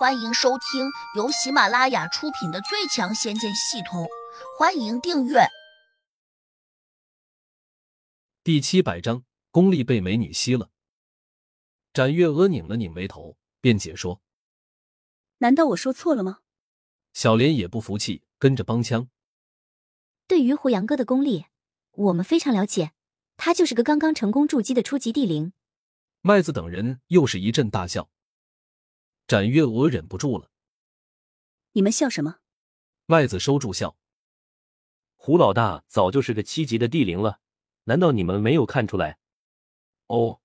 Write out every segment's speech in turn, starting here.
欢迎收听由喜马拉雅出品的《最强仙剑系统》，欢迎订阅。第七百章，功力被美女吸了。展月娥拧了拧眉头，辩解说：“难道我说错了吗？”小莲也不服气，跟着帮腔：“对于胡杨哥的功力，我们非常了解，他就是个刚刚成功筑基的初级地灵。”麦子等人又是一阵大笑。展月娥忍不住了：“你们笑什么？”麦子收住笑：“胡老大早就是个七级的地灵了，难道你们没有看出来？哦，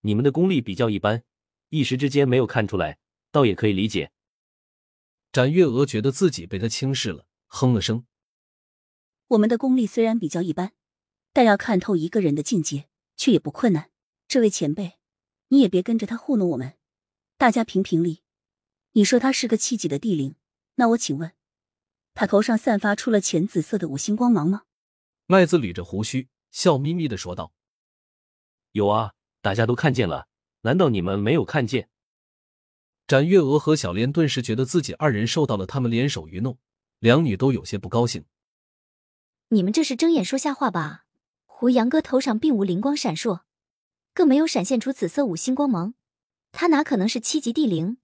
你们的功力比较一般，一时之间没有看出来，倒也可以理解。”展月娥觉得自己被他轻视了，哼了声：“我们的功力虽然比较一般，但要看透一个人的境界，却也不困难。这位前辈，你也别跟着他糊弄我们，大家评评理。”你说他是个气级的地灵，那我请问，他头上散发出了浅紫色的五星光芒吗？麦子捋着胡须，笑眯眯的说道：“有啊，大家都看见了，难道你们没有看见？”展月娥和小莲顿时觉得自己二人受到了他们联手愚弄，两女都有些不高兴。你们这是睁眼说瞎话吧？胡杨哥头上并无灵光闪烁，更没有闪现出紫色五星光芒，他哪可能是七级地灵？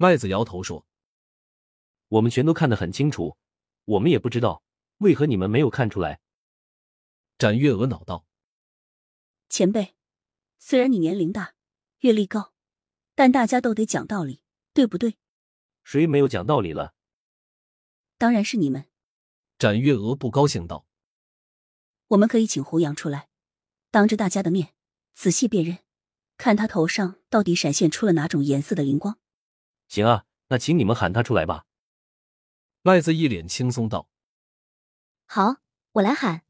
麦子摇头说：“我们全都看得很清楚，我们也不知道为何你们没有看出来。”展月娥恼道：“前辈，虽然你年龄大，阅历高，但大家都得讲道理，对不对？”谁没有讲道理了？当然是你们。展月娥不高兴道：“我们可以请胡杨出来，当着大家的面仔细辨认，看他头上到底闪现出了哪种颜色的灵光。”行啊，那请你们喊他出来吧。麦子一脸轻松道：“好，我来喊。”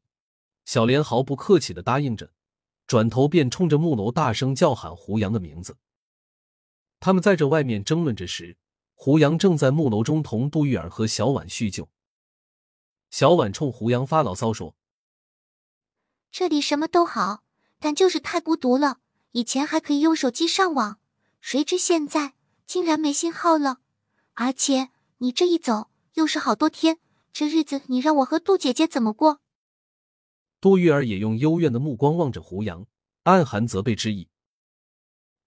小莲毫不客气的答应着，转头便冲着木楼大声叫喊胡杨的名字。他们在这外面争论着时，胡杨正在木楼中同杜玉儿和小婉叙旧。小婉冲胡杨发牢骚说：“这里什么都好，但就是太孤独了。以前还可以用手机上网，谁知现在……”竟然没信号了，而且你这一走又是好多天，这日子你让我和杜姐姐怎么过？杜玉儿也用幽怨的目光望着胡杨，暗含责备之意。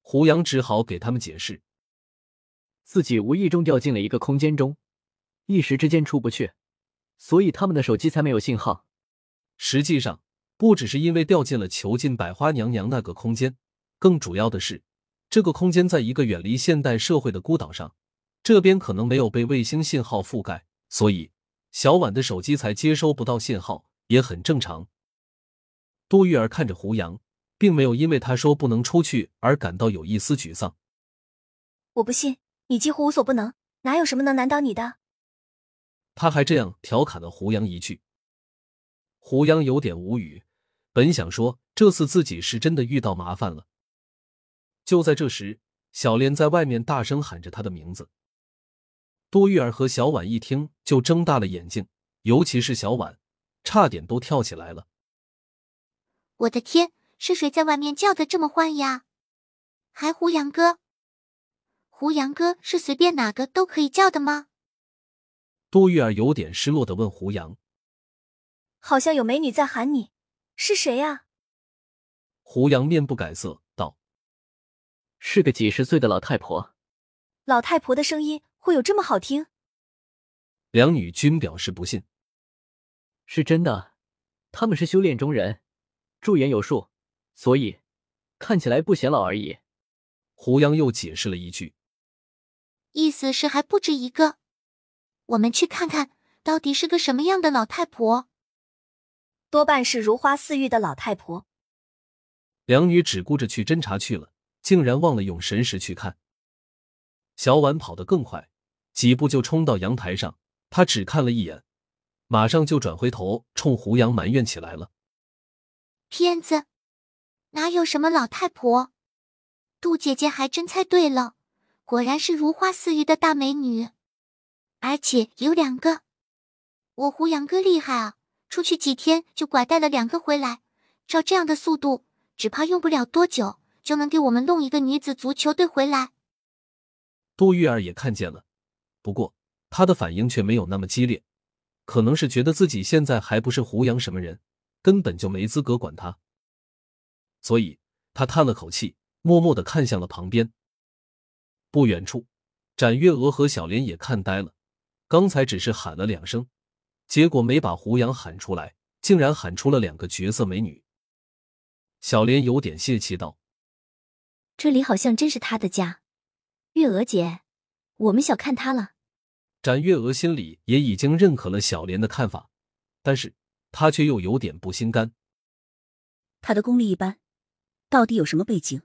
胡杨只好给他们解释，自己无意中掉进了一个空间中，一时之间出不去，所以他们的手机才没有信号。实际上，不只是因为掉进了囚禁百花娘娘那个空间，更主要的是。这个空间在一个远离现代社会的孤岛上，这边可能没有被卫星信号覆盖，所以小婉的手机才接收不到信号，也很正常。杜玉儿看着胡杨，并没有因为他说不能出去而感到有一丝沮丧。我不信，你几乎无所不能，哪有什么能难倒你的？他还这样调侃了胡杨一句。胡杨有点无语，本想说这次自己是真的遇到麻烦了。就在这时，小莲在外面大声喊着他的名字。多玉儿和小婉一听就睁大了眼睛，尤其是小婉，差点都跳起来了。我的天，是谁在外面叫的这么欢呀？还胡杨哥？胡杨哥是随便哪个都可以叫的吗？多玉儿有点失落的问胡杨：“好像有美女在喊你，是谁呀？”胡杨面不改色。是个几十岁的老太婆，老太婆的声音会有这么好听？两女均表示不信。是真的，他们是修炼中人，驻颜有术，所以看起来不显老而已。胡杨又解释了一句，意思是还不止一个。我们去看看到底是个什么样的老太婆。多半是如花似玉的老太婆。两女只顾着去侦查去了。竟然忘了用神识去看。小婉跑得更快，几步就冲到阳台上。他只看了一眼，马上就转回头，冲胡杨埋怨起来了：“骗子，哪有什么老太婆？杜姐姐还真猜对了，果然是如花似玉的大美女，而且有两个。我胡杨哥厉害啊，出去几天就拐带了两个回来。照这样的速度，只怕用不了多久。”就能给我们弄一个女子足球队回来。杜玉儿也看见了，不过她的反应却没有那么激烈，可能是觉得自己现在还不是胡杨什么人，根本就没资格管他，所以他叹了口气，默默的看向了旁边。不远处，展月娥和小莲也看呆了，刚才只是喊了两声，结果没把胡杨喊出来，竟然喊出了两个绝色美女。小莲有点泄气道：“这里好像真是他的家，月娥姐，我们小看他了。”展月娥心里也已经认可了小莲的看法，但是她却又有点不心甘。他的功力一般，到底有什么背景，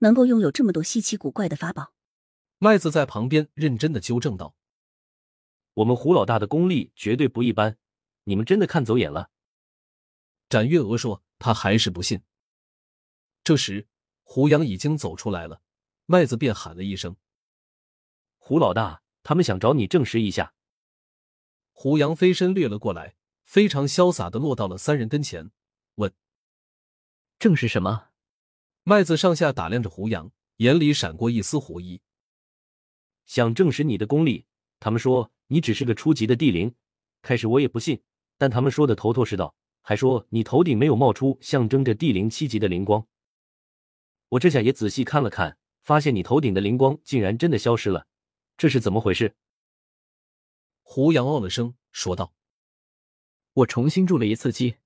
能够拥有这么多稀奇古怪的法宝？麦子在旁边认真的纠正道：“我们胡老大的功力绝对不一般，你们真的看走眼了。”展月娥说：“他还是不信。”这时，胡杨已经走出来了，麦子便喊了一声：“胡老大，他们想找你证实一下。”胡杨飞身掠了过来，非常潇洒的落到了三人跟前，问：“证实什么？”麦子上下打量着胡杨，眼里闪过一丝狐疑。想证实你的功力，他们说你只是个初级的地灵。开始我也不信，但他们说的头头是道，还说你头顶没有冒出象征着地灵七级的灵光。我这下也仔细看了看，发现你头顶的灵光竟然真的消失了，这是怎么回事？胡杨哦了声，说道：“我重新筑了一次基，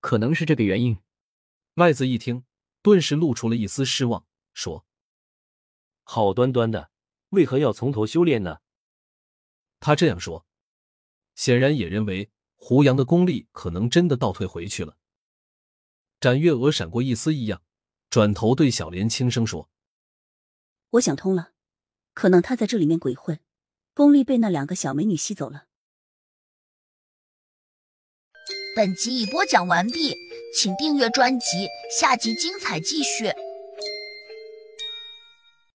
可能是这个原因。”麦子一听，顿时露出了一丝失望，说：“好端端的。”为何要从头修炼呢？他这样说，显然也认为胡杨的功力可能真的倒退回去了。展月娥闪过一丝异样，转头对小莲轻声说：“我想通了，可能他在这里面鬼混，功力被那两个小美女吸走了。”本集已播讲完毕，请订阅专辑，下集精彩继续。